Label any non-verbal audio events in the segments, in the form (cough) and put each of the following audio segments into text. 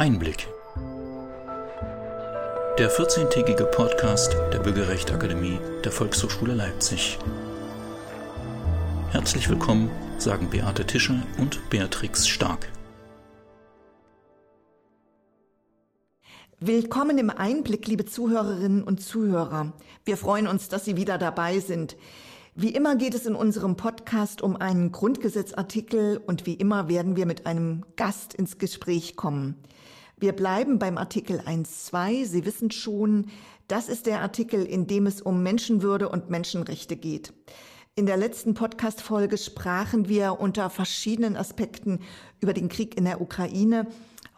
Einblick. Der 14-tägige Podcast der Bürgerrechtsakademie der Volkshochschule Leipzig. Herzlich willkommen, sagen Beate Tischer und Beatrix Stark. Willkommen im Einblick, liebe Zuhörerinnen und Zuhörer. Wir freuen uns, dass Sie wieder dabei sind. Wie immer geht es in unserem Podcast um einen Grundgesetzartikel und wie immer werden wir mit einem Gast ins Gespräch kommen. Wir bleiben beim Artikel 1.2. Sie wissen schon, das ist der Artikel, in dem es um Menschenwürde und Menschenrechte geht. In der letzten Podcast-Folge sprachen wir unter verschiedenen Aspekten über den Krieg in der Ukraine.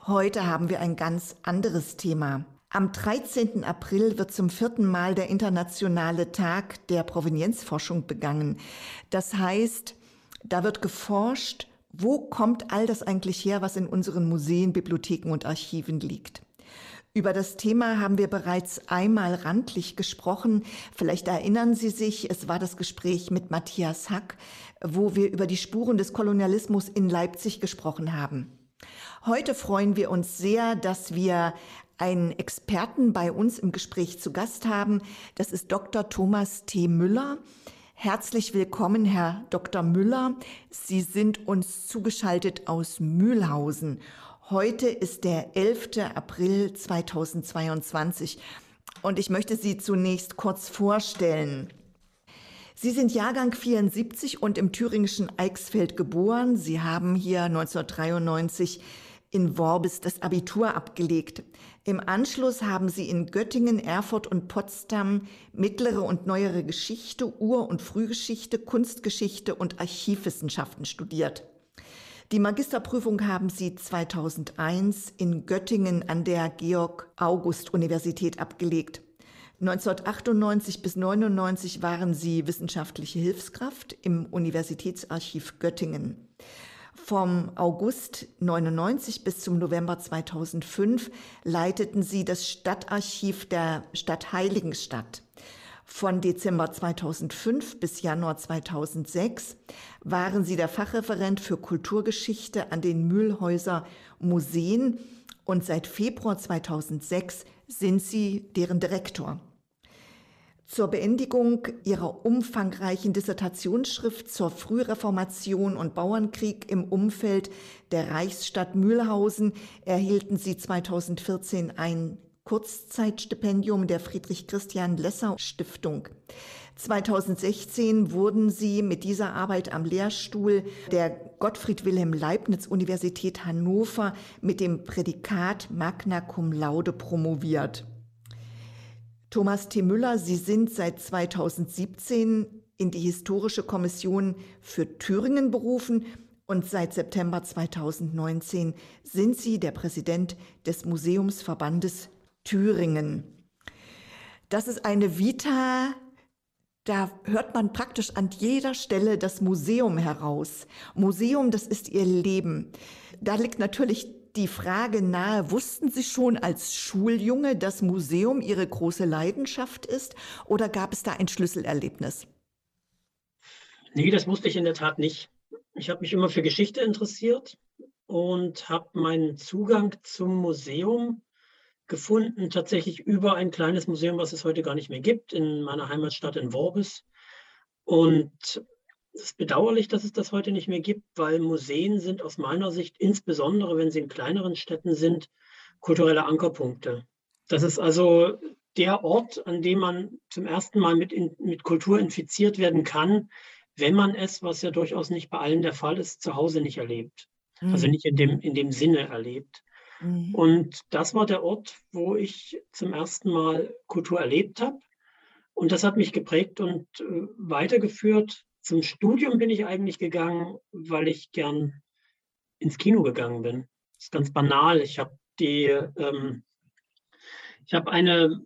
Heute haben wir ein ganz anderes Thema. Am 13. April wird zum vierten Mal der internationale Tag der Provenienzforschung begangen. Das heißt, da wird geforscht, wo kommt all das eigentlich her, was in unseren Museen, Bibliotheken und Archiven liegt. Über das Thema haben wir bereits einmal randlich gesprochen. Vielleicht erinnern Sie sich, es war das Gespräch mit Matthias Hack, wo wir über die Spuren des Kolonialismus in Leipzig gesprochen haben. Heute freuen wir uns sehr, dass wir einen Experten bei uns im Gespräch zu Gast haben. Das ist Dr. Thomas T. Müller. Herzlich willkommen, Herr Dr. Müller. Sie sind uns zugeschaltet aus Mühlhausen. Heute ist der 11. April 2022 und ich möchte Sie zunächst kurz vorstellen. Sie sind Jahrgang 74 und im thüringischen Eichsfeld geboren. Sie haben hier 1993 in Worbis das Abitur abgelegt. Im Anschluss haben sie in Göttingen, Erfurt und Potsdam mittlere und neuere Geschichte, Ur- und Frühgeschichte, Kunstgeschichte und Archivwissenschaften studiert. Die Magisterprüfung haben sie 2001 in Göttingen an der Georg-August-Universität abgelegt. 1998 bis 1999 waren sie wissenschaftliche Hilfskraft im Universitätsarchiv Göttingen. Vom August 99 bis zum November 2005 leiteten sie das Stadtarchiv der Stadt Heiligenstadt. Von Dezember 2005 bis Januar 2006 waren sie der Fachreferent für Kulturgeschichte an den Mühlhäuser Museen und seit Februar 2006 sind sie deren Direktor. Zur Beendigung ihrer umfangreichen Dissertationsschrift zur Frühreformation und Bauernkrieg im Umfeld der Reichsstadt Mühlhausen erhielten sie 2014 ein Kurzzeitstipendium der Friedrich Christian Lesser Stiftung. 2016 wurden sie mit dieser Arbeit am Lehrstuhl der Gottfried Wilhelm Leibniz Universität Hannover mit dem Prädikat Magna Cum Laude promoviert. Thomas T. Müller, Sie sind seit 2017 in die Historische Kommission für Thüringen berufen und seit September 2019 sind Sie der Präsident des Museumsverbandes Thüringen. Das ist eine Vita, da hört man praktisch an jeder Stelle das Museum heraus. Museum, das ist Ihr Leben. Da liegt natürlich die Frage nahe, wussten Sie schon als Schuljunge, dass Museum Ihre große Leidenschaft ist oder gab es da ein Schlüsselerlebnis? Nee, das wusste ich in der Tat nicht. Ich habe mich immer für Geschichte interessiert und habe meinen Zugang zum Museum gefunden, tatsächlich über ein kleines Museum, was es heute gar nicht mehr gibt, in meiner Heimatstadt in Worbis. Und es ist bedauerlich, dass es das heute nicht mehr gibt, weil Museen sind aus meiner Sicht, insbesondere wenn sie in kleineren Städten sind, kulturelle Ankerpunkte. Das ist also der Ort, an dem man zum ersten Mal mit, in, mit Kultur infiziert werden kann, wenn man es, was ja durchaus nicht bei allen der Fall ist, zu Hause nicht erlebt. Mhm. Also nicht in dem, in dem Sinne erlebt. Mhm. Und das war der Ort, wo ich zum ersten Mal Kultur erlebt habe. Und das hat mich geprägt und äh, weitergeführt zum Studium bin ich eigentlich gegangen, weil ich gern ins Kino gegangen bin. Das ist ganz banal. Ich habe die, ähm, ich habe eine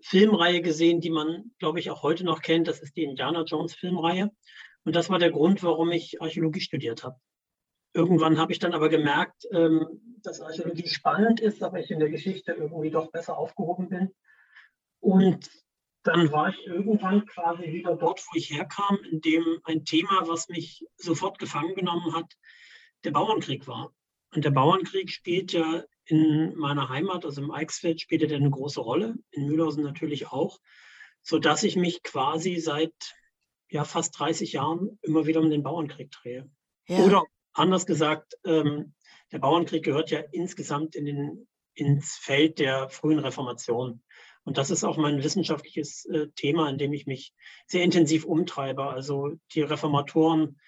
Filmreihe gesehen, die man, glaube ich, auch heute noch kennt. Das ist die Indiana Jones Filmreihe. Und das war der Grund, warum ich Archäologie studiert habe. Irgendwann habe ich dann aber gemerkt, ähm, dass Archäologie spannend ist, aber ich in der Geschichte irgendwie doch besser aufgehoben bin. Und dann war ich irgendwann quasi wieder dort, wo ich herkam, in dem ein Thema, was mich sofort gefangen genommen hat, der Bauernkrieg war. Und der Bauernkrieg spielt ja In meiner Heimat, also im Eichsfeld, spielte der eine große Rolle, in Mühlhausen natürlich auch, sodass ich mich quasi seit ja, fast 30 Jahren immer wieder um den Bauernkrieg drehe. Ja. Oder anders gesagt, ähm, der Bauernkrieg gehört ja insgesamt in den, ins Feld der frühen Reformation. Und das ist auch mein wissenschaftliches äh, Thema, in dem ich mich sehr intensiv umtreibe. Also die Reformatoren,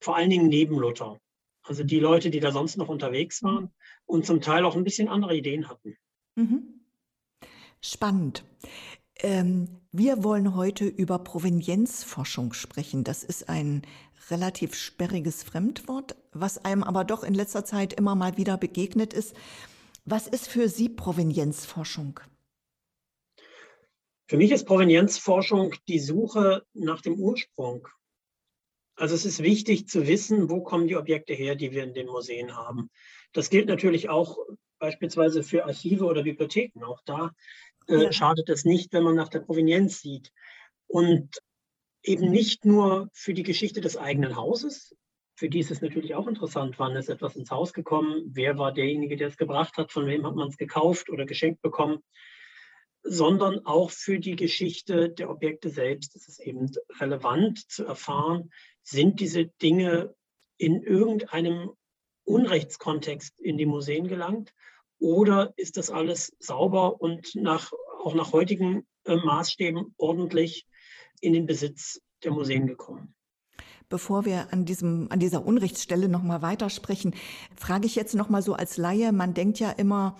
vor allen Dingen neben Luther. Also die Leute, die da sonst noch unterwegs waren und zum Teil auch ein bisschen andere Ideen hatten. Mhm. Spannend. Ähm, wir wollen heute über Provenienzforschung sprechen. Das ist ein relativ sperriges Fremdwort, was einem aber doch in letzter Zeit immer mal wieder begegnet ist. Was ist für Sie Provenienzforschung? Für mich ist Provenienzforschung die Suche nach dem Ursprung. Also es ist wichtig zu wissen, wo kommen die Objekte her, die wir in den Museen haben. Das gilt natürlich auch beispielsweise für Archive oder Bibliotheken. Auch da äh, schadet es nicht, wenn man nach der Provenienz sieht. Und eben nicht nur für die Geschichte des eigenen Hauses, für die ist es natürlich auch interessant, wann ist etwas ins Haus gekommen, wer war derjenige, der es gebracht hat, von wem hat man es gekauft oder geschenkt bekommen, sondern auch für die Geschichte der Objekte selbst ist es eben relevant zu erfahren, sind diese Dinge in irgendeinem Unrechtskontext in die Museen gelangt oder ist das alles sauber und nach, auch nach heutigen äh, Maßstäben ordentlich in den Besitz der Museen gekommen? Bevor wir an diesem, an dieser Unrechtsstelle nochmal weitersprechen, frage ich jetzt nochmal so als Laie, man denkt ja immer,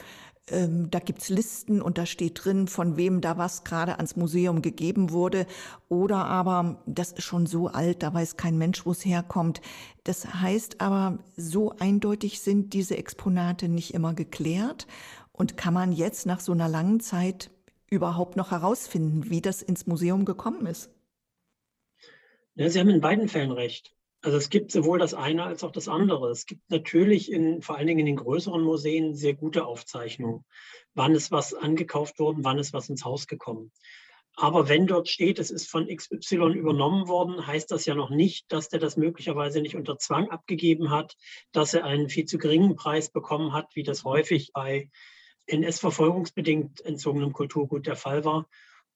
ähm, da gibt's Listen und da steht drin, von wem da was gerade ans Museum gegeben wurde. Oder aber, das ist schon so alt, da weiß kein Mensch, wo es herkommt. Das heißt aber, so eindeutig sind diese Exponate nicht immer geklärt. Und kann man jetzt nach so einer langen Zeit überhaupt noch herausfinden, wie das ins Museum gekommen ist? Ja, Sie haben in beiden Fällen recht. Also es gibt sowohl das eine als auch das andere. Es gibt natürlich in, vor allen Dingen in den größeren Museen sehr gute Aufzeichnungen. Wann ist was angekauft worden, wann ist was ins Haus gekommen. Aber wenn dort steht, es ist von XY übernommen worden, heißt das ja noch nicht, dass der das möglicherweise nicht unter Zwang abgegeben hat, dass er einen viel zu geringen Preis bekommen hat, wie das häufig bei NS-verfolgungsbedingt entzogenem Kulturgut der Fall war.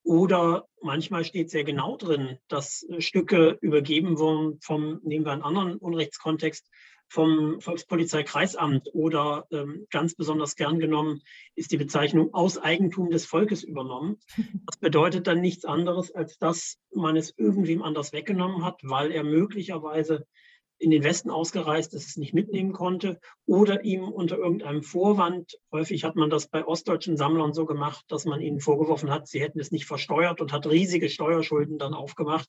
Oder manchmal steht sehr genau drin, dass äh, Stücke übergeben wurden vom, nehmen wir einen anderen Unrechtskontext, vom Volkspolizeikreisamt oder ähm, ganz besonders gern genommen ist die Bezeichnung aus Eigentum des Volkes übernommen. (laughs) Das bedeutet dann nichts anderes, als dass man es irgendwem anders weggenommen hat, weil er möglicherweise in den Westen ausgereist ist, es nicht mitnehmen konnte oder ihm unter irgendeinem Vorwand, häufig hat man das bei ostdeutschen Sammlern so gemacht, dass man ihnen vorgeworfen hat, sie hätten es nicht versteuert und hat riesige Steuerschulden dann aufgemacht,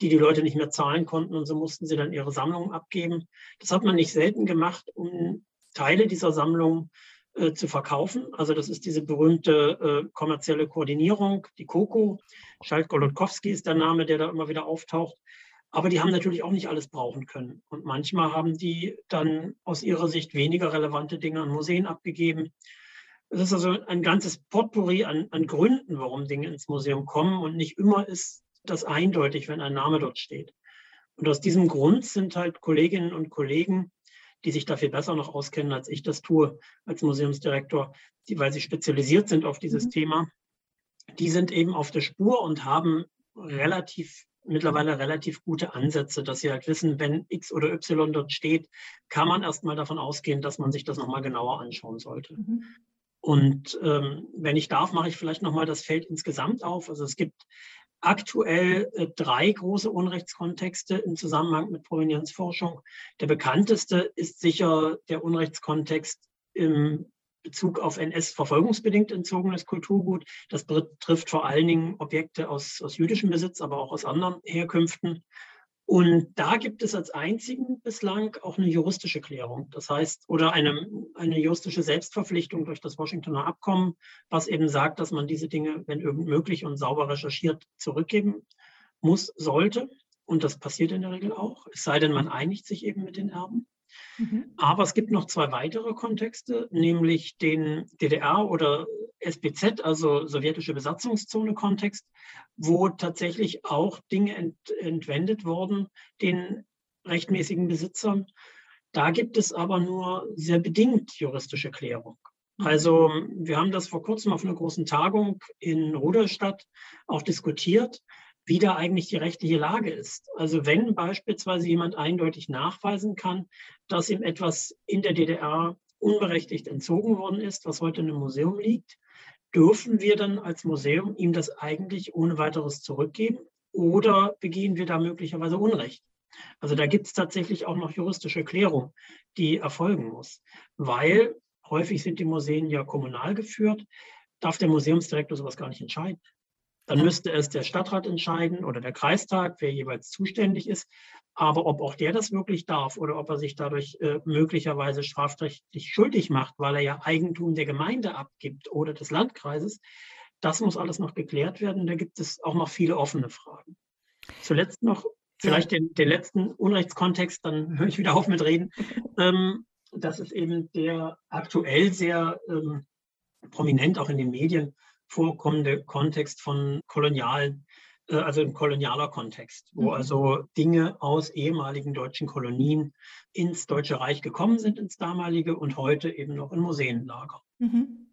die die Leute nicht mehr zahlen konnten und so mussten sie dann ihre Sammlungen abgeben. Das hat man nicht selten gemacht, um Teile dieser Sammlung äh, zu verkaufen. Also das ist diese berühmte äh, kommerzielle Koordinierung, die COCO. Schalt Golodkowski ist der Name, der da immer wieder auftaucht. Aber die haben natürlich auch nicht alles brauchen können. Und manchmal haben die dann aus ihrer Sicht weniger relevante Dinge an Museen abgegeben. Es ist also ein ganzes Potpourri an, an Gründen, warum Dinge ins Museum kommen. Und nicht immer ist das eindeutig, wenn ein Name dort steht. Und aus diesem Grund sind halt Kolleginnen und Kollegen, die sich da viel besser noch auskennen, als ich das tue als Museumsdirektor, die, weil sie spezialisiert sind auf dieses mhm. Thema, die sind eben auf der Spur und haben relativ mittlerweile relativ gute Ansätze, dass sie halt wissen, wenn X oder Y dort steht, kann man erstmal davon ausgehen, dass man sich das nochmal genauer anschauen sollte. Mhm. Und ähm, wenn ich darf, mache ich vielleicht nochmal das Feld insgesamt auf. Also es gibt aktuell äh, drei große Unrechtskontexte im Zusammenhang mit Provenienzforschung. Der bekannteste ist sicher der Unrechtskontext im Bezug auf NS-verfolgungsbedingt entzogenes Kulturgut. Das betrifft vor allen Dingen Objekte aus, aus jüdischem Besitz, aber auch aus anderen Herkünften. Und da gibt es als einzigen bislang auch eine juristische Klärung. Das heißt, oder eine, eine juristische Selbstverpflichtung durch das Washingtoner Abkommen, was eben sagt, dass man diese Dinge, wenn irgend möglich und sauber recherchiert, zurückgeben muss, sollte. Und das passiert in der Regel auch, es sei denn, man einigt sich eben mit den Erben. Mhm. Aber es gibt noch zwei weitere Kontexte, nämlich den DDR- oder SBZ, also sowjetische Besatzungszone-Kontext, wo tatsächlich auch Dinge ent entwendet wurden den rechtmäßigen Besitzern. Da gibt es aber nur sehr bedingt juristische Klärung. Also wir haben das vor kurzem auf einer großen Tagung in Rudolstadt auch diskutiert, wie da eigentlich die rechtliche Lage ist. Also wenn beispielsweise jemand eindeutig nachweisen kann, dass ihm etwas in der DDR unberechtigt entzogen worden ist, was heute in einem Museum liegt, dürfen wir dann als Museum ihm das eigentlich ohne weiteres zurückgeben oder begehen wir da möglicherweise Unrecht? Also da gibt es tatsächlich auch noch juristische Klärung, die erfolgen muss, weil häufig sind die Museen ja kommunal geführt, darf der Museumsdirektor sowas gar nicht entscheiden. Dann müsste es der Stadtrat entscheiden oder der Kreistag, wer jeweils zuständig ist. Aber ob auch der das wirklich darf oder ob er sich dadurch äh, möglicherweise strafrechtlich schuldig macht, weil er ja Eigentum der Gemeinde abgibt oder des Landkreises, das muss alles noch geklärt werden. Da gibt es auch noch viele offene Fragen. Zuletzt noch vielleicht den, den letzten Unrechtskontext, dann höre ich wieder auf mit Reden. (laughs) Ähm, das ist eben der aktuell sehr ähm, prominent auch in den Medien vorkommende Kontext von kolonialen, äh, also ein kolonialer Kontext, wo mhm. also Dinge aus ehemaligen deutschen Kolonien ins Deutsche Reich gekommen sind, ins damalige und heute eben noch in Museen lagern. Mhm.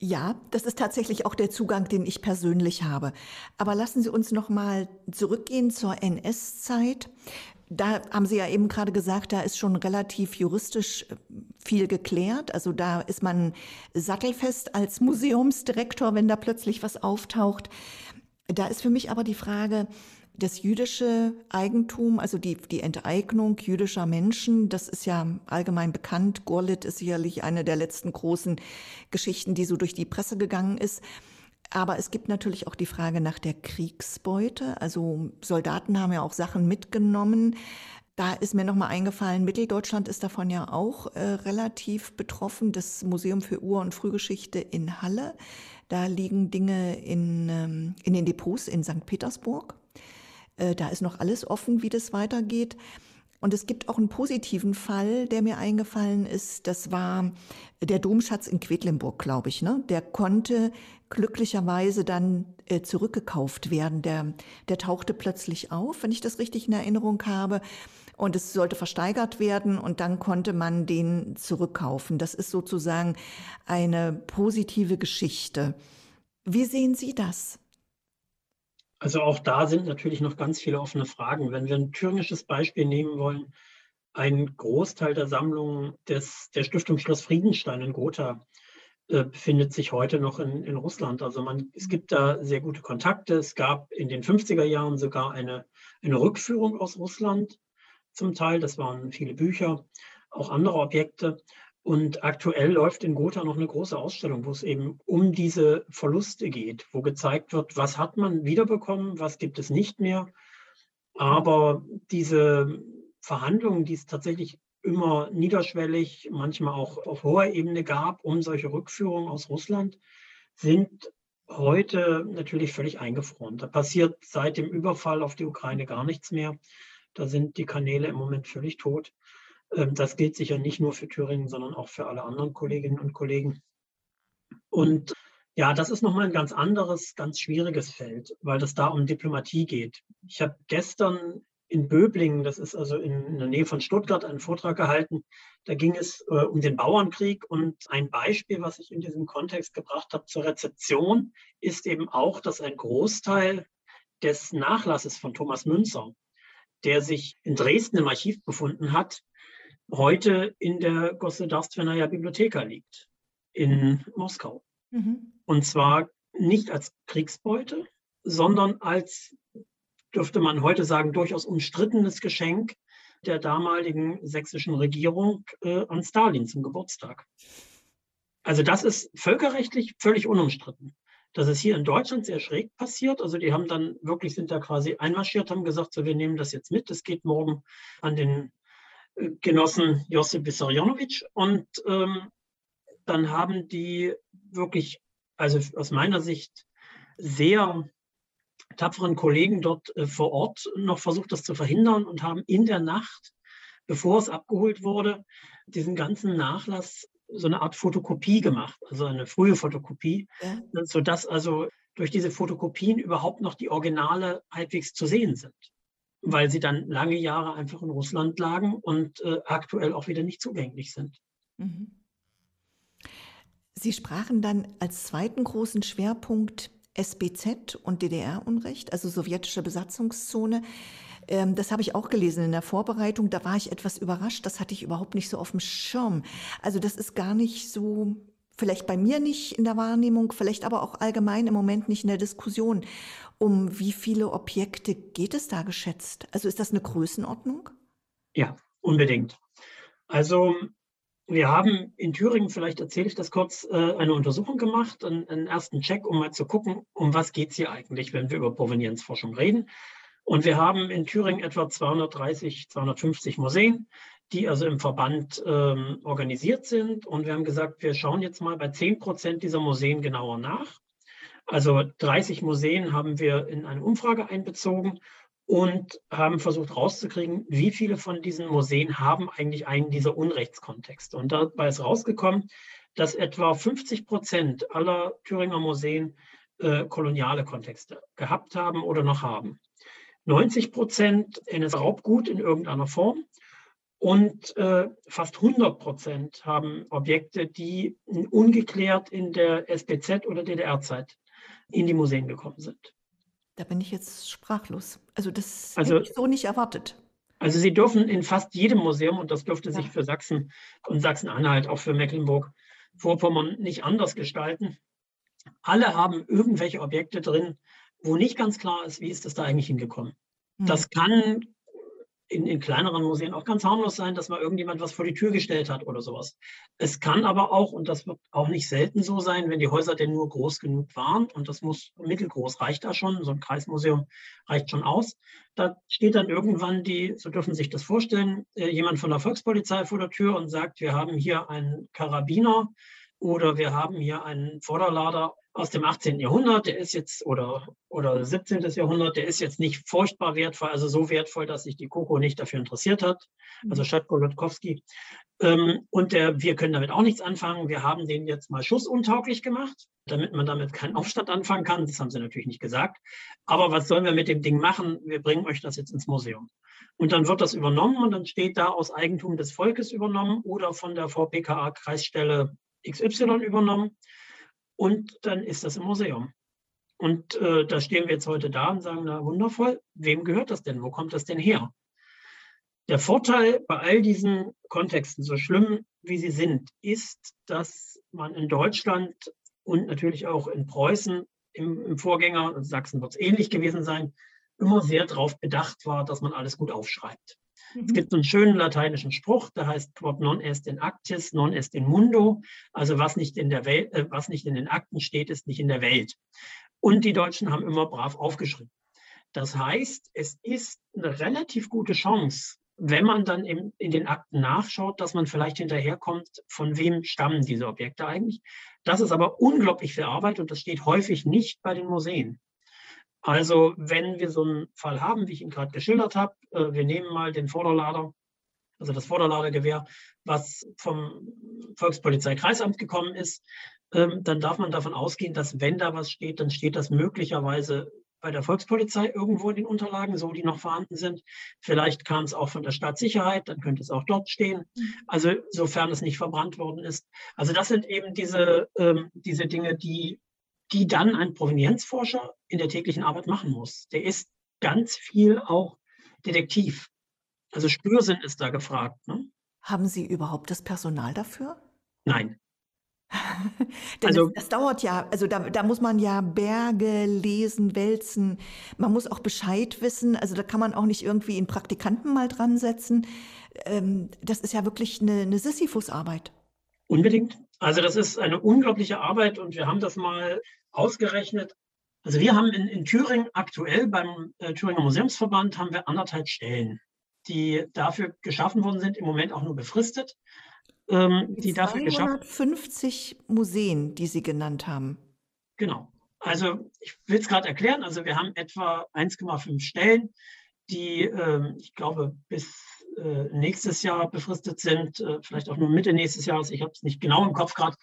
Ja, das ist tatsächlich auch der Zugang, den ich persönlich habe. Aber lassen Sie uns noch mal zurückgehen zur NS-Zeit. Da haben Sie ja eben gerade gesagt, da ist schon relativ juristisch äh, viel geklärt. Also da ist man sattelfest als Museumsdirektor, wenn da plötzlich was auftaucht. Da ist für mich aber die Frage, das jüdische Eigentum, also die, die Enteignung jüdischer Menschen, das ist ja allgemein bekannt. Gorlit ist sicherlich eine der letzten großen Geschichten, die so durch die Presse gegangen ist. Aber es gibt natürlich auch die Frage nach der Kriegsbeute. Also Soldaten haben ja auch Sachen mitgenommen. Da ist mir nochmal eingefallen, Mitteldeutschland ist davon ja auch äh, relativ betroffen. Das Museum für Ur- und Frühgeschichte in Halle. Da liegen Dinge in, ähm, in den Depots in St. Petersburg. Äh, da ist noch alles offen, wie das weitergeht. Und es gibt auch einen positiven Fall, der mir eingefallen ist. Das war der Domschatz in Quedlinburg, glaube ich. Ne? Der konnte glücklicherweise dann äh, zurückgekauft werden. Der, der tauchte plötzlich auf, wenn ich das richtig in Erinnerung habe. Und es sollte versteigert werden und dann konnte man den zurückkaufen. Das ist sozusagen eine positive Geschichte. Wie sehen Sie das? Also auch da sind natürlich noch ganz viele offene Fragen. Wenn wir ein thüringisches Beispiel nehmen wollen, ein Großteil der Sammlung des, der Stiftung Schloss Friedenstein in Gotha äh, befindet sich heute noch in, in Russland. Also man, es gibt da sehr gute Kontakte. Es gab in den 50er Jahren sogar eine, eine Rückführung aus Russland zum Teil. Das waren viele Bücher, auch andere Objekte. Und aktuell läuft in Gotha noch eine große Ausstellung, wo es eben um diese Verluste geht, wo gezeigt wird, was hat man wiederbekommen, was gibt es nicht mehr. Aber diese Verhandlungen, die es tatsächlich immer niederschwellig, manchmal auch auf hoher Ebene gab, um solche Rückführungen aus Russland, sind heute natürlich völlig eingefroren. Da passiert seit dem Überfall auf die Ukraine gar nichts mehr. Da sind die Kanäle im Moment völlig tot. Ähm, das gilt sicher nicht nur für Thüringen, sondern auch für alle anderen Kolleginnen und Kollegen. Und ja, das ist nochmal ein ganz anderes, ganz schwieriges Feld, weil es da um Diplomatie geht. Ich habe gestern in Böblingen, das ist also in, der Nähe von Stuttgart, einen Vortrag gehalten. Da ging es äh, um den Bauernkrieg und ein Beispiel, was ich in diesem Kontext gebracht habe zur Rezeption, ist eben auch, dass ein Großteil des Nachlasses von Thomas Münzer, der sich in Dresden im Archiv befunden hat, heute in der Gossedarstvenaja Bibliotheka liegt, in Moskau. Mhm. Und zwar nicht als Kriegsbeute, sondern als, dürfte man heute sagen, durchaus umstrittenes Geschenk der damaligen sächsischen Regierung äh, an Stalin zum Geburtstag. Also das ist völkerrechtlich völlig unumstritten. Das ist hier in Deutschland sehr schräg passiert. Also die haben dann wirklich, sind da quasi einmarschiert, haben gesagt, so wir nehmen das jetzt mit, das geht morgen an den Genossen Josip Vissarionovic. Und ähm, dann haben die wirklich, also aus meiner Sicht, sehr tapferen Kollegen dort äh, vor Ort noch versucht, das zu verhindern und haben in der Nacht, bevor es abgeholt wurde, diesen ganzen Nachlass so eine Art Fotokopie gemacht, also eine frühe Fotokopie, ja. sodass also durch diese Fotokopien überhaupt noch die Originale halbwegs zu sehen sind weil sie dann lange Jahre einfach in Russland lagen und äh, aktuell auch wieder nicht zugänglich sind. Mhm. Sie sprachen dann als zweiten großen Schwerpunkt SBZ und DDR-Unrecht, also sowjetische Besatzungszone. Ähm, das habe ich auch gelesen in der Vorbereitung. Da war ich etwas überrascht. Das hatte ich überhaupt nicht so auf dem Schirm. Also das ist gar nicht so, vielleicht bei mir nicht in der Wahrnehmung, vielleicht aber auch allgemein im Moment nicht in der Diskussion. Um wie viele Objekte geht es da geschätzt? Also ist das eine Größenordnung? Ja, unbedingt. Also wir haben in Thüringen, vielleicht erzähle ich das kurz, äh, eine Untersuchung gemacht, einen, ersten Check, um mal zu gucken, um was geht es hier eigentlich, wenn wir über Provenienzforschung reden. Und wir haben in Thüringen etwa 230, 250 Museen, die also im Verband ähm, organisiert sind. Und wir haben gesagt, wir schauen jetzt mal bei 10 Prozent dieser Museen genauer nach. Also 30 Museen haben wir in eine Umfrage einbezogen und haben versucht rauszukriegen, wie viele von diesen Museen haben eigentlich einen dieser Unrechtskontexte. Und dabei ist rausgekommen, dass etwa 50 Prozent aller Thüringer Museen äh, koloniale Kontexte gehabt haben oder noch haben. 90 Prozent NS-Raubgut in irgendeiner Form und äh, fast 100 Prozent haben Objekte, die ungeklärt in der SPZ oder DDR-Zeit in die Museen gekommen sind. Da bin ich jetzt sprachlos. Also das also, hätte ich so nicht erwartet. Also Sie dürfen in fast jedem Museum, und das dürfte ja. sich für Sachsen und Sachsen-Anhalt, auch für Mecklenburg, Vorpommern nicht anders gestalten. Alle haben irgendwelche Objekte drin, wo nicht ganz klar ist, wie ist das da eigentlich hingekommen. Mhm. Das kann in, in, kleineren Museen auch ganz harmlos sein, dass mal irgendjemand was vor die Tür gestellt hat oder sowas. Es kann aber auch, und das wird auch nicht selten so sein, wenn die Häuser denn nur groß genug waren, und das muss mittelgroß reicht da schon, so ein Kreismuseum reicht schon aus, da steht dann irgendwann die, so dürfen sich das vorstellen, äh, jemand von der Volkspolizei vor der Tür und sagt, wir haben hier einen Karabiner oder wir haben hier einen Vorderlader aus dem 18. Jahrhundert, der ist jetzt, oder, oder 17. Jahrhundert, der ist jetzt nicht furchtbar wertvoll, also so wertvoll, dass sich die Koko nicht dafür interessiert hat, also Schatko Lotkowski. Ähm, und der, wir können damit auch nichts anfangen. Wir haben den jetzt mal schussuntauglich gemacht, damit man damit keinen Aufstand anfangen kann. Das haben sie natürlich nicht gesagt. Aber was sollen wir mit dem Ding machen? Wir bringen euch das jetzt ins Museum. Und dann wird das übernommen und dann steht da aus Eigentum des Volkes übernommen oder von der VPKA Kreisstelle XY übernommen und dann ist das im Museum. Und äh, da stehen wir jetzt heute da und sagen, na wundervoll, wem gehört das denn? Wo kommt das denn her? Der Vorteil bei all diesen Kontexten, so schlimm wie sie sind, ist, dass man in Deutschland und natürlich auch in Preußen im, im Vorgänger, in Sachsen wird es ähnlich gewesen sein, immer sehr darauf bedacht war, dass man alles gut aufschreibt. Es gibt einen schönen lateinischen Spruch, der heißt quod non est in actis, non est in mundo. Also was nicht in der Welt, äh, was nicht in den Akten steht, ist nicht in der Welt. Und die Deutschen haben immer brav aufgeschrieben. Das heißt, es ist eine relativ gute Chance, wenn man dann in, in den Akten nachschaut, dass man vielleicht hinterherkommt, von wem stammen diese Objekte eigentlich. Das ist aber unglaublich viel Arbeit und das steht häufig nicht bei den Museen. Also wenn wir so einen Fall haben, wie ich ihn gerade geschildert habe, äh, wir nehmen mal den Vorderlader, also das Vorderladergewehr, was vom Volkspolizeikreisamt gekommen ist, ähm, dann darf man davon ausgehen, dass wenn da was steht, dann steht das möglicherweise bei der Volkspolizei irgendwo in den Unterlagen, so die noch vorhanden sind. Vielleicht kam es auch von der Staatssicherheit, dann könnte es auch dort stehen. Mhm. Also sofern es nicht verbrannt worden ist. Also das sind eben diese, ähm, diese Dinge, die die dann ein Provenienzforscher in der täglichen Arbeit machen muss. Der ist ganz viel auch Detektiv. Also Spürsinn ist da gefragt. Ne? Haben Sie überhaupt das Personal dafür? Nein. (laughs) also, das, das, dauert ja, also da, da muss man ja Berge lesen, wälzen. Man muss auch Bescheid wissen. Also da kann man auch nicht irgendwie einen Praktikanten mal dran setzen. Ähm, das ist ja wirklich eine, eine Sisyphus-Arbeit. Unbedingt. Also das ist eine unglaubliche Arbeit und wir haben das mal ausgerechnet. Also wir haben in, in Thüringen aktuell beim äh, Thüringer Museumsverband haben wir anderthalb Stellen, die dafür geschaffen worden sind, im Moment auch nur befristet. Ähm, die dafür geschaffen 50 Museen, die Sie genannt haben. Genau. Also ich will es gerade erklären. Also wir haben etwa 1,5 Stellen, die äh, ich glaube bis äh, nächstes Jahr befristet sind, äh, vielleicht auch nur Mitte nächstes Jahres. Ich habe es nicht genau im Kopf gerade.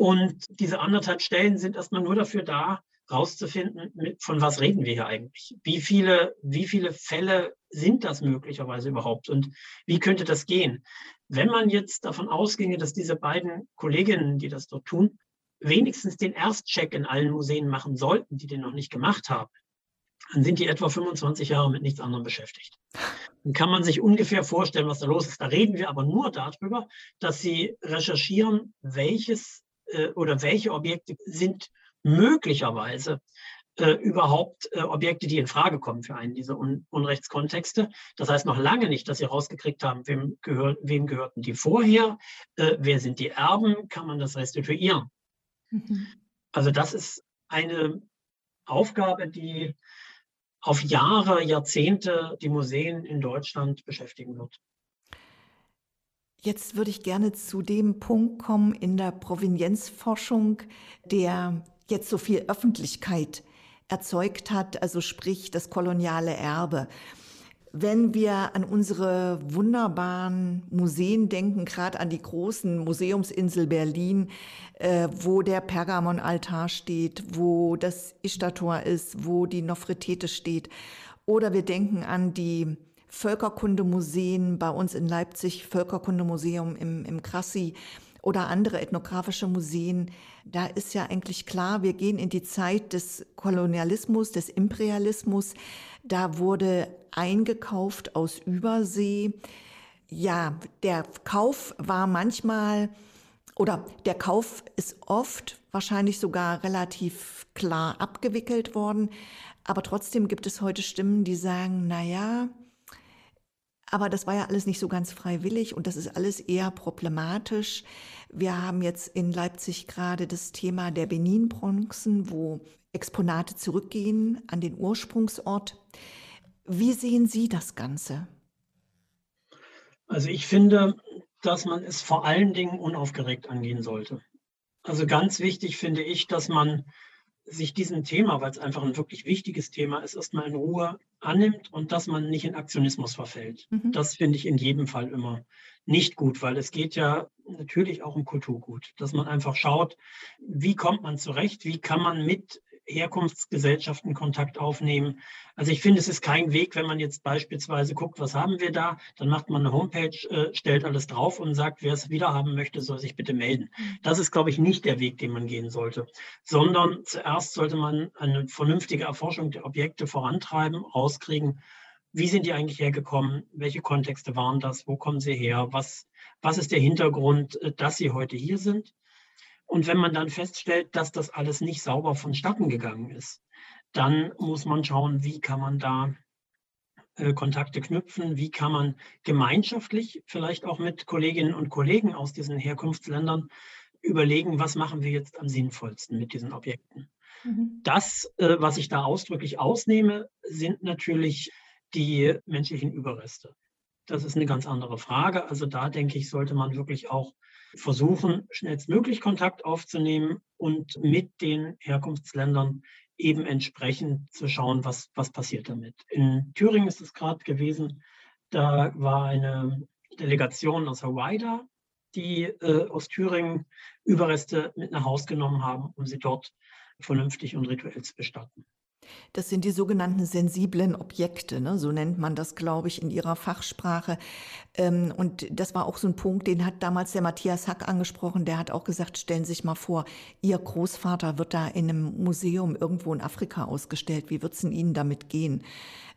Und diese anderthalb Stellen sind erstmal nur dafür da, rauszufinden, von was reden wir hier eigentlich? Wie viele, wie viele Fälle sind das möglicherweise überhaupt und wie könnte das gehen? Wenn man jetzt davon ausginge, dass diese beiden Kolleginnen, die das dort tun, wenigstens den Erstcheck in allen Museen machen sollten, die den noch nicht gemacht haben, dann sind die etwa 25 Jahre mit nichts anderem beschäftigt. Dann kann man sich ungefähr vorstellen, was da los ist. Da reden wir aber nur darüber, dass sie recherchieren, welches oder welche Objekte sind möglicherweise äh, überhaupt äh, Objekte, die in Frage kommen für einen dieser Un Unrechtskontexte. Das heißt noch lange nicht, dass sie rausgekriegt haben, wem, gehör wem gehörten die vorher, äh, wer sind die Erben, kann man das restituieren. Mhm. Also das ist eine Aufgabe, die auf Jahre, Jahrzehnte die Museen in Deutschland beschäftigen wird. Jetzt würde ich gerne zu dem Punkt kommen in der Provenienzforschung, der jetzt so viel Öffentlichkeit erzeugt hat, also sprich das koloniale Erbe. Wenn wir an unsere wunderbaren Museen denken, gerade an die großen Museumsinsel Berlin, äh, wo der Pergamonaltar steht, wo das Ishtar-Tor ist, wo die Nofretete steht, oder wir denken an die Völkerkundemuseen bei uns in Leipzig, Völkerkundemuseum im, im Krassi oder andere ethnografische Museen, da ist ja eigentlich klar, wir gehen in die Zeit des Kolonialismus, des Imperialismus. Da wurde eingekauft aus Übersee. Ja, der Kauf war manchmal oder der Kauf ist oft wahrscheinlich sogar relativ klar abgewickelt worden. Aber trotzdem gibt es heute Stimmen, die sagen, na ja, aber das war ja alles nicht so ganz freiwillig und das ist alles eher problematisch. Wir haben jetzt in Leipzig gerade das Thema der Benin-Bronzen, wo Exponate zurückgehen an den Ursprungsort. Wie sehen Sie das Ganze? Also ich finde, dass man es vor allen Dingen unaufgeregt angehen sollte. Also ganz wichtig finde ich, dass man sich diesem Thema, weil es einfach ein wirklich wichtiges Thema ist, erstmal in Ruhe annimmt und dass man nicht in Aktionismus verfällt. Mhm. Das finde ich in jedem Fall immer nicht gut, weil es geht ja natürlich auch um Kulturgut, dass man einfach schaut, wie kommt man zurecht, wie kann man mit Herkunftsgesellschaften Kontakt aufnehmen. Also ich finde, es ist kein Weg, wenn man jetzt beispielsweise guckt, was haben wir da, dann macht man eine Homepage, äh, stellt alles drauf und sagt, wer es wieder haben möchte, soll sich bitte melden. Mhm. Das ist, glaube ich, nicht der Weg, den man gehen sollte, sondern zuerst sollte man eine vernünftige Erforschung der Objekte vorantreiben, rauskriegen, wie sind die eigentlich hergekommen, welche Kontexte waren das, wo kommen sie her, was, was ist der Hintergrund, äh, dass sie heute hier sind und wenn man dann feststellt, dass das alles nicht sauber vonstatten gegangen ist, dann muss man schauen, wie kann man da äh, Kontakte knüpfen, wie kann man gemeinschaftlich vielleicht auch mit Kolleginnen und Kollegen aus diesen Herkunftsländern überlegen, was machen wir jetzt am sinnvollsten mit diesen Objekten. Mhm. Das, äh, was ich da ausdrücklich ausnehme, sind natürlich die menschlichen Überreste. Das ist eine ganz andere Frage. Also da denke ich, sollte man wirklich auch versuchen, schnellstmöglich Kontakt aufzunehmen und mit den Herkunftsländern eben entsprechend zu schauen, was, was passiert damit. In Thüringen ist es gerade gewesen, da war eine Delegation aus Hawaii da, die äh, aus Thüringen Überreste mit nach Hause genommen haben, um sie dort vernünftig und rituell zu bestatten. Das sind die sogenannten sensiblen Objekte, ne? so nennt man das, glaube ich, in ihrer Fachsprache. Ähm, und das war auch so ein Punkt, den hat damals der Matthias Hack angesprochen. Der hat auch gesagt, stellen Sie sich mal vor, Ihr Großvater wird da in einem Museum irgendwo in Afrika ausgestellt. Wie wird es denn Ihnen damit gehen?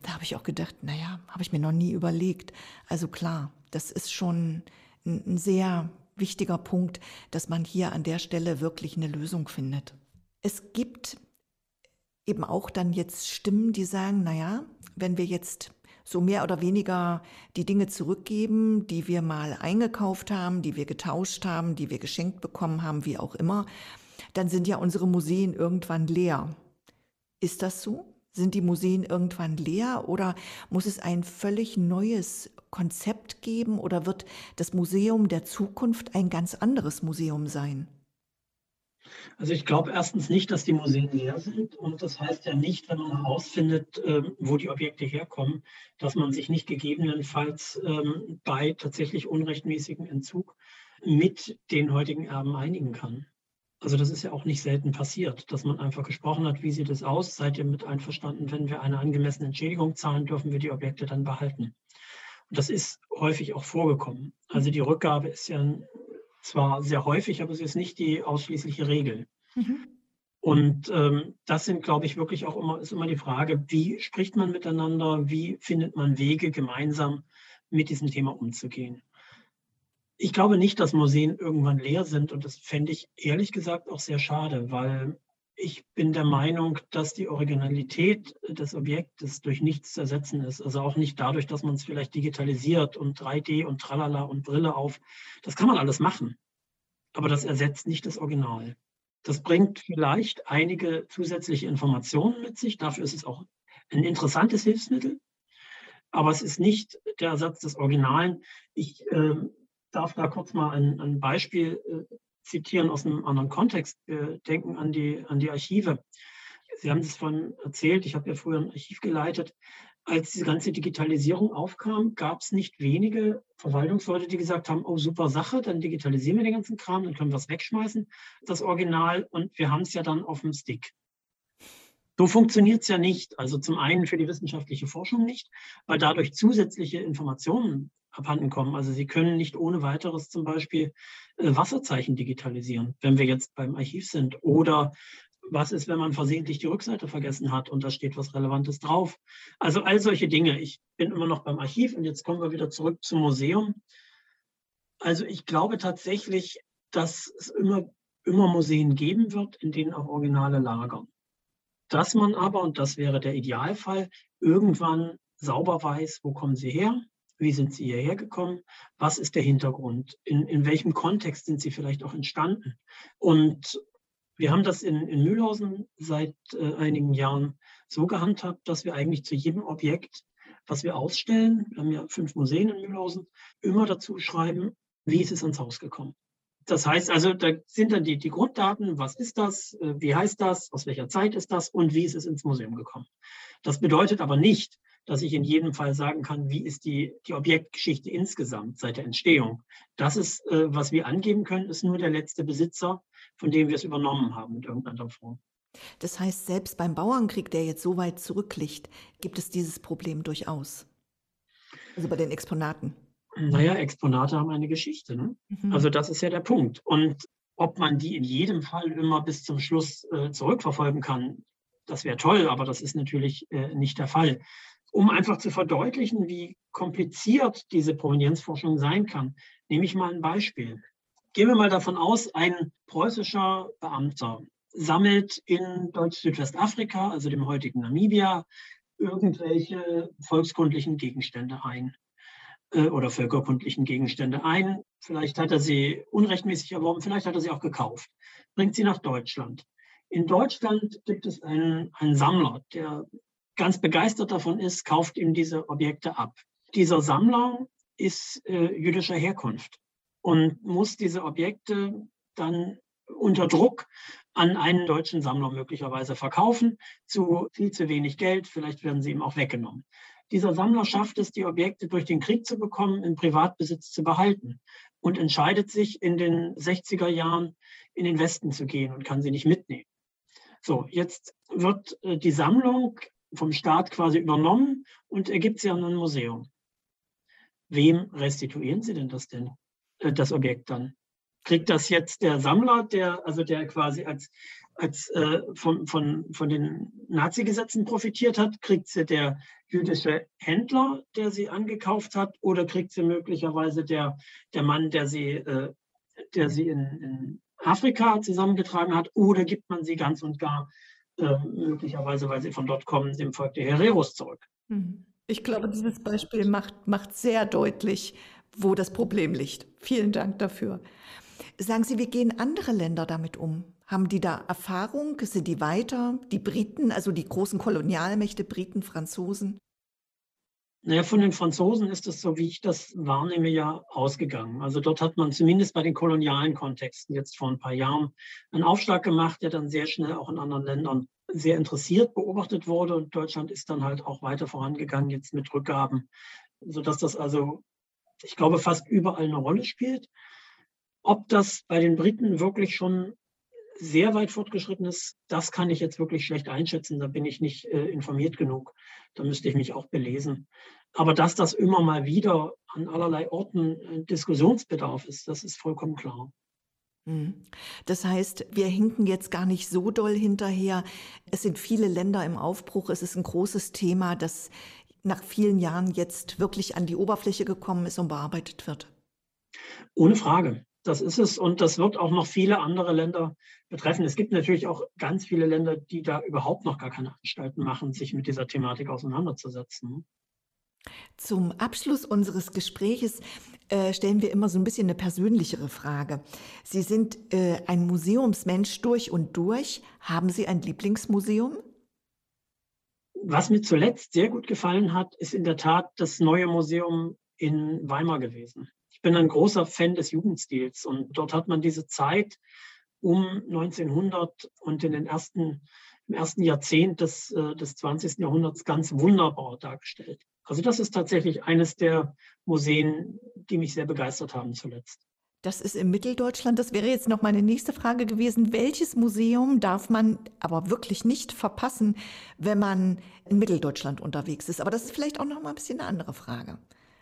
Da habe ich auch gedacht, naja, habe ich mir noch nie überlegt. Also klar, das ist schon ein sehr wichtiger Punkt, dass man hier an der Stelle wirklich eine Lösung findet. Es gibt eben auch dann jetzt Stimmen, die sagen, naja, wenn wir jetzt so mehr oder weniger die Dinge zurückgeben, die wir mal eingekauft haben, die wir getauscht haben, die wir geschenkt bekommen haben, wie auch immer, dann sind ja unsere Museen irgendwann leer. Ist das so? Sind die Museen irgendwann leer oder muss es ein völlig neues Konzept geben oder wird das Museum der Zukunft ein ganz anderes Museum sein? Also ich glaube erstens nicht, dass die Museen leer sind. Und das heißt ja nicht, wenn man herausfindet, ähm, wo die Objekte herkommen, dass man sich nicht gegebenenfalls ähm, bei tatsächlich unrechtmäßigem Entzug mit den heutigen Erben einigen kann. Also das ist ja auch nicht selten passiert, dass man einfach gesprochen hat, wie sieht es aus? Seid ihr mit einverstanden, wenn wir eine angemessene Entschädigung zahlen, dürfen wir die Objekte dann behalten? Und das ist häufig auch vorgekommen. Also die Rückgabe ist ja zwar sehr häufig, aber sie ist nicht die ausschließliche Regel. Mhm. Und ähm, das sind, glaube ich, wirklich auch immer, ist immer die Frage, wie spricht man miteinander, wie findet man Wege, gemeinsam mit diesem Thema umzugehen. Ich glaube nicht, dass Museen irgendwann leer sind und das fände ich ehrlich gesagt auch sehr schade, weil ich bin der Meinung, dass die Originalität des Objektes durch nichts zu ersetzen ist. Also auch nicht dadurch, dass man es vielleicht digitalisiert und 3D und Tralala und Brille auf. Das kann man alles machen. Aber das ersetzt nicht das Original. Das bringt vielleicht einige zusätzliche Informationen mit sich. Dafür ist es auch ein interessantes Hilfsmittel. Aber es ist nicht der Ersatz des Originalen. Ich äh, darf da kurz mal ein, ein Beispiel äh, zitieren aus einem anderen Kontext. Wir denken an die, an die Archive. Sie haben es von erzählt, ich habe ja früher ein Archiv geleitet als diese ganze Digitalisierung aufkam, gab es nicht wenige Verwaltungsleute, die gesagt haben, oh super Sache, dann digitalisieren wir den ganzen Kram, dann können wir es wegschmeißen, das Original, und wir haben es ja dann auf dem Stick. So funktioniert es ja nicht. Also zum einen für die wissenschaftliche Forschung nicht, weil dadurch zusätzliche Informationen abhanden kommen. Also Sie können nicht ohne weiteres zum Beispiel äh, Wasserzeichen digitalisieren, wenn wir jetzt beim Archiv sind, oder was ist, wenn man versehentlich die Rückseite vergessen hat und da steht was Relevantes drauf? Also all solche Dinge. Ich bin immer noch beim Archiv und jetzt kommen wir wieder zurück zum Museum. Also ich glaube tatsächlich, dass es immer, immer Museen geben wird, in denen auch Originale lagern. Dass man aber, und das wäre der Idealfall, irgendwann sauber weiß, wo kommen sie her, wie sind sie hierher gekommen, was ist der Hintergrund, in, in welchem Kontext sind sie vielleicht auch entstanden. Und wir haben das in, in Mühlhausen seit äh, einigen Jahren so gehandhabt, dass wir eigentlich zu jedem Objekt, was wir ausstellen, wir haben ja fünf Museen in Mühlhausen, immer dazu schreiben, wie ist es ans Haus gekommen. Das heißt also, da sind dann die, die Grunddaten, was ist das, äh, wie heißt das, aus welcher Zeit ist das und wie ist es ins Museum gekommen. Das bedeutet aber nicht, dass ich in jedem Fall sagen kann, wie ist die, die Objektgeschichte insgesamt seit der Entstehung. Das ist, äh, was wir angeben können, ist nur der letzte Besitzer von dem wir es übernommen haben mit irgendeiner Form. Das heißt, selbst beim Bauernkrieg, der jetzt so weit zurückliegt, gibt es dieses Problem durchaus. Also bei den Exponaten. Naja, Exponate haben eine Geschichte. Ne? Mhm. Also das ist ja der Punkt. Und ob man die in jedem Fall immer bis zum Schluss äh, zurückverfolgen kann, das wäre toll, aber das ist natürlich äh, nicht der Fall. Um einfach zu verdeutlichen, wie kompliziert diese Provenienzforschung sein kann, nehme ich mal ein Beispiel. Gehen wir mal davon aus, ein preußischer Beamter sammelt in Deutsch-Südwestafrika, also dem heutigen Namibia, irgendwelche volkskundlichen Gegenstände ein oder völkerkundlichen Gegenstände ein. Vielleicht hat er sie unrechtmäßig erworben, vielleicht hat er sie auch gekauft, bringt sie nach Deutschland. In Deutschland gibt es einen, einen Sammler, der ganz begeistert davon ist, kauft ihm diese Objekte ab. Dieser Sammler ist äh, jüdischer Herkunft und muss diese Objekte dann unter Druck an einen deutschen Sammler möglicherweise verkaufen, zu viel zu wenig Geld, vielleicht werden sie ihm auch weggenommen. Dieser Sammler schafft es, die Objekte durch den Krieg zu bekommen, in Privatbesitz zu behalten und entscheidet sich in den 60er Jahren in den Westen zu gehen und kann sie nicht mitnehmen. So, jetzt wird äh, die Sammlung vom Staat quasi übernommen und ergibt sie an ein Museum. Wem restituieren Sie denn das denn? Äh, das Objekt dann. Kriegt das jetzt der Sammler, der, also der quasi als, als äh, von, von, von den Nazi-Gesetzen profitiert hat, kriegt sie der jüdische Händler, der sie angekauft hat, oder kriegt sie möglicherweise der, der Mann, der sie, äh, der sie in, in Afrika zusammengetragen hat, oder gibt man sie ganz und gar äh, möglicherweise, weil sie von dort kommen, dem Volk der Hereros zurück. Mhm. Ich glaube, dieses Beispiel macht, macht sehr deutlich, wo das Problem liegt. Vielen Dank dafür. Sagen Sie, wie gehen andere Länder damit um? Haben die da Erfahrung? Sind die weiter? Die Briten, also die großen Kolonialmächte, Briten, Franzosen? Naja, von den Franzosen ist es, so wie ich das wahrnehme, ja ausgegangen. Also dort hat man zumindest bei den kolonialen Kontexten jetzt vor ein paar Jahren einen Aufschlag gemacht, der dann sehr schnell auch in anderen Ländern sehr interessiert beobachtet wurde. Und Deutschland ist dann halt auch weiter vorangegangen jetzt mit Rückgaben, sodass das also ich glaube, fast überall eine Rolle spielt. Ob das bei den Briten wirklich schon sehr weit fortgeschritten ist, das kann ich jetzt wirklich schlecht einschätzen. Da bin ich nicht äh, informiert genug. Da müsste ich mich auch belesen. Aber dass das immer mal wieder an allerlei Orten äh, Diskussionsbedarf ist, das ist vollkommen klar. Mhm. Das heißt, wir hinken jetzt gar nicht so doll hinterher. Es sind viele Länder im Aufbruch. Es ist ein großes Thema, das nach vielen Jahren jetzt wirklich an die Oberfläche gekommen ist und bearbeitet wird. Ohne Frage. Das ist es und das wird auch noch viele andere Länder betreffen. Es gibt natürlich auch ganz viele Länder, die da überhaupt noch gar keine Anstalten machen, sich mit dieser Thematik auseinanderzusetzen. Zum Abschluss unseres Gespräches äh, stellen wir immer so ein bisschen eine persönlichere Frage. Sie sind äh, ein Museumsmensch durch und durch. Haben Sie ein Lieblingsmuseum? Was mir zuletzt sehr gut gefallen hat, ist in der Tat das neue Museum in Weimar gewesen bin ein großer Fan des Jugendstils und dort hat man diese Zeit um 1900 und in den ersten, im ersten Jahrzehnt des, äh, des 20. Jahrhunderts ganz wunderbar dargestellt. Also das ist tatsächlich eines der Museen, die mich sehr begeistert haben zuletzt. Das ist in Mitteldeutschland. Das wäre jetzt noch meine nächste Frage gewesen. Welches Museum darf man aber wirklich nicht verpassen, wenn man in Mitteldeutschland unterwegs ist? Aber das ist vielleicht auch noch mal ein bisschen eine andere Frage.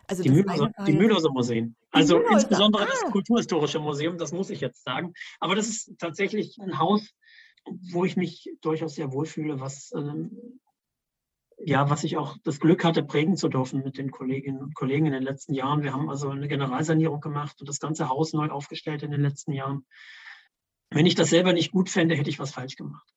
Also die, Mühlhauser, die Mühlhauser Museen. Also Mühlhauser. insbesondere ah. das Kulturhistorische Museum, das muss ich jetzt sagen. Aber das ist tatsächlich ein Haus, wo ich mich durchaus sehr wohlfühle, was, ähm, ja, was ich auch das Glück hatte, prägen zu dürfen mit den Kolleginnen und Kollegen in den letzten Jahren. Wir haben also eine Generalsanierung gemacht und das ganze Haus neu aufgestellt in den letzten Jahren. Wenn ich das selber nicht gut fände, hätte ich was falsch gemacht.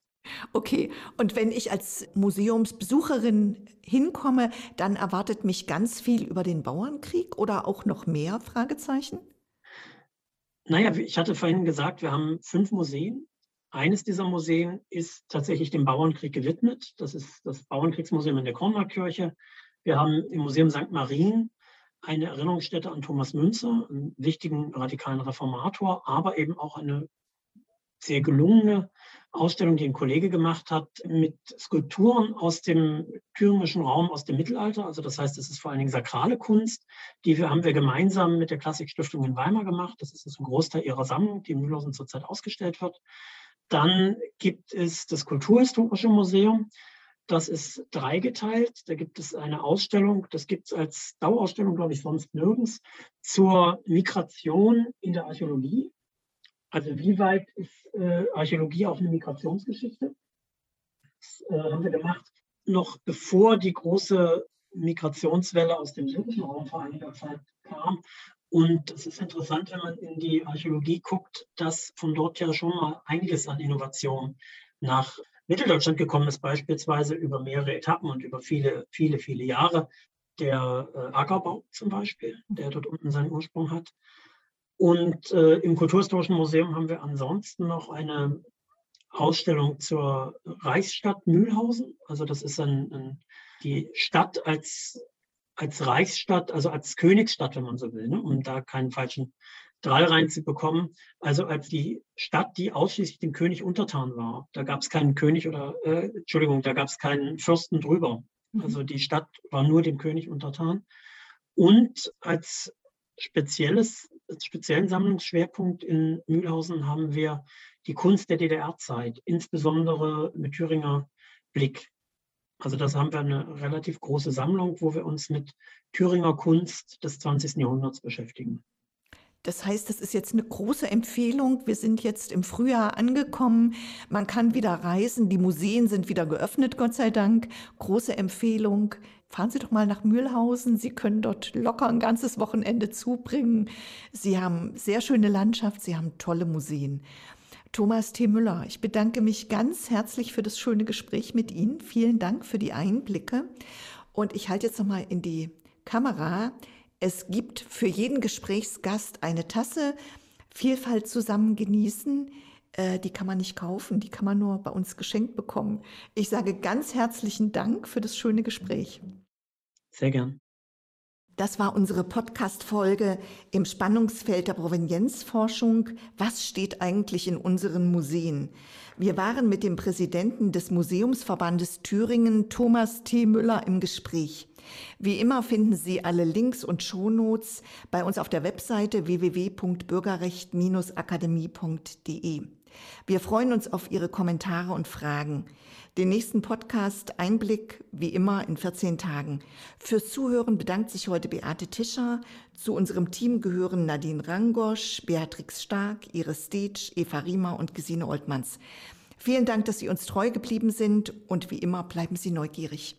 Okay, und wenn ich als Museumsbesucherin hinkomme, dann erwartet mich ganz viel über den Bauernkrieg oder auch noch mehr Fragezeichen? Naja, ich hatte vorhin gesagt, wir haben fünf Museen. Eines dieser Museen ist tatsächlich dem Bauernkrieg gewidmet. Das ist das Bauernkriegsmuseum in der Kornmarkkirche. Wir haben im Museum St. Marien eine Erinnerungsstätte an Thomas Münzer, einen wichtigen radikalen Reformator, aber eben auch eine sehr gelungene Ausstellung, die ein Kollege gemacht hat, mit Skulpturen aus dem thüringischen Raum aus dem Mittelalter. Also das heißt, es ist vor allen Dingen sakrale Kunst. Die haben wir gemeinsam mit der Klassikstiftung in Weimar gemacht. Das ist ein Großteil ihrer Sammlung, die in Mühlhausen zurzeit ausgestellt wird. Dann gibt es das Kulturhistorische Museum. Das ist dreigeteilt. Da gibt es eine Ausstellung, das gibt es als Dauerausstellung, glaube ich, sonst nirgends, zur Migration in der Archäologie. Also wie weit ist äh, Archäologie auch eine Migrationsgeschichte? Das äh, haben wir gemacht, noch bevor die große Migrationswelle aus dem syrischen Raum vor einiger Zeit kam. Und es ist interessant, wenn man in die Archäologie guckt, dass von dort ja schon mal einiges an Innovation nach Mitteldeutschland gekommen ist, beispielsweise über mehrere Etappen und über viele, viele, viele Jahre. Der äh, Ackerbau zum Beispiel, der dort unten seinen Ursprung hat. Und äh, im Kulturhistorischen Museum haben wir ansonsten noch eine Ausstellung zur Reichsstadt Mühlhausen. Also das ist ein, ein, die Stadt als, als Reichsstadt, also als Königsstadt, wenn man so will, ne? um da keinen falschen Drall reinzubekommen. Also als die Stadt, die ausschließlich dem König untertan war. Da gab es keinen König oder, äh, Entschuldigung, da gab es keinen Fürsten drüber. Mhm. Also die Stadt war nur dem König untertan. Und als spezielles, speziellen Sammlungsschwerpunkt in Mühlhausen haben wir die Kunst der DDR-Zeit, insbesondere mit Thüringer Blick. Also das haben wir eine relativ große Sammlung, wo wir uns mit Thüringer Kunst des 20. Jahrhunderts beschäftigen. Das heißt, das ist jetzt eine große Empfehlung. Wir sind jetzt im Frühjahr angekommen. Man kann wieder reisen. Die Museen sind wieder geöffnet, Gott sei Dank. Große Empfehlung. Fahren Sie doch mal nach Mühlhausen. Sie können dort locker ein ganzes Wochenende zubringen. Sie haben sehr schöne Landschaft. Sie haben tolle Museen. Thomas T. Müller, ich bedanke mich ganz herzlich für das schöne Gespräch mit Ihnen. Vielen Dank für die Einblicke. Und ich halte jetzt noch mal in die Kamera. Es gibt für jeden Gesprächsgast eine Tasse. Vielfalt zusammen genießen. Äh, die kann man nicht kaufen, die kann man nur bei uns geschenkt bekommen. Ich sage ganz herzlichen Dank für das schöne Gespräch. Sehr gern. Das war unsere Podcast-Folge im Spannungsfeld der Provenienzforschung. Was steht eigentlich in unseren Museen? Wir waren mit dem Präsidenten des Museumsverbandes Thüringen, Thomas T. Müller, im Gespräch. Wie immer finden Sie alle Links und Shownotes bei uns auf der Webseite www.bürgerrecht-akademie.de. Wir freuen uns auf Ihre Kommentare und Fragen. Den nächsten Podcast Einblick wie immer in 14 Tagen. Fürs Zuhören bedankt sich heute Beate Tischer. Zu unserem Team gehören Nadine Rangosch, Beatrix Stark, Iris Stetsch, Eva Riemer und Gesine Oltmanns. Vielen Dank, dass Sie uns treu geblieben sind und wie immer bleiben Sie neugierig.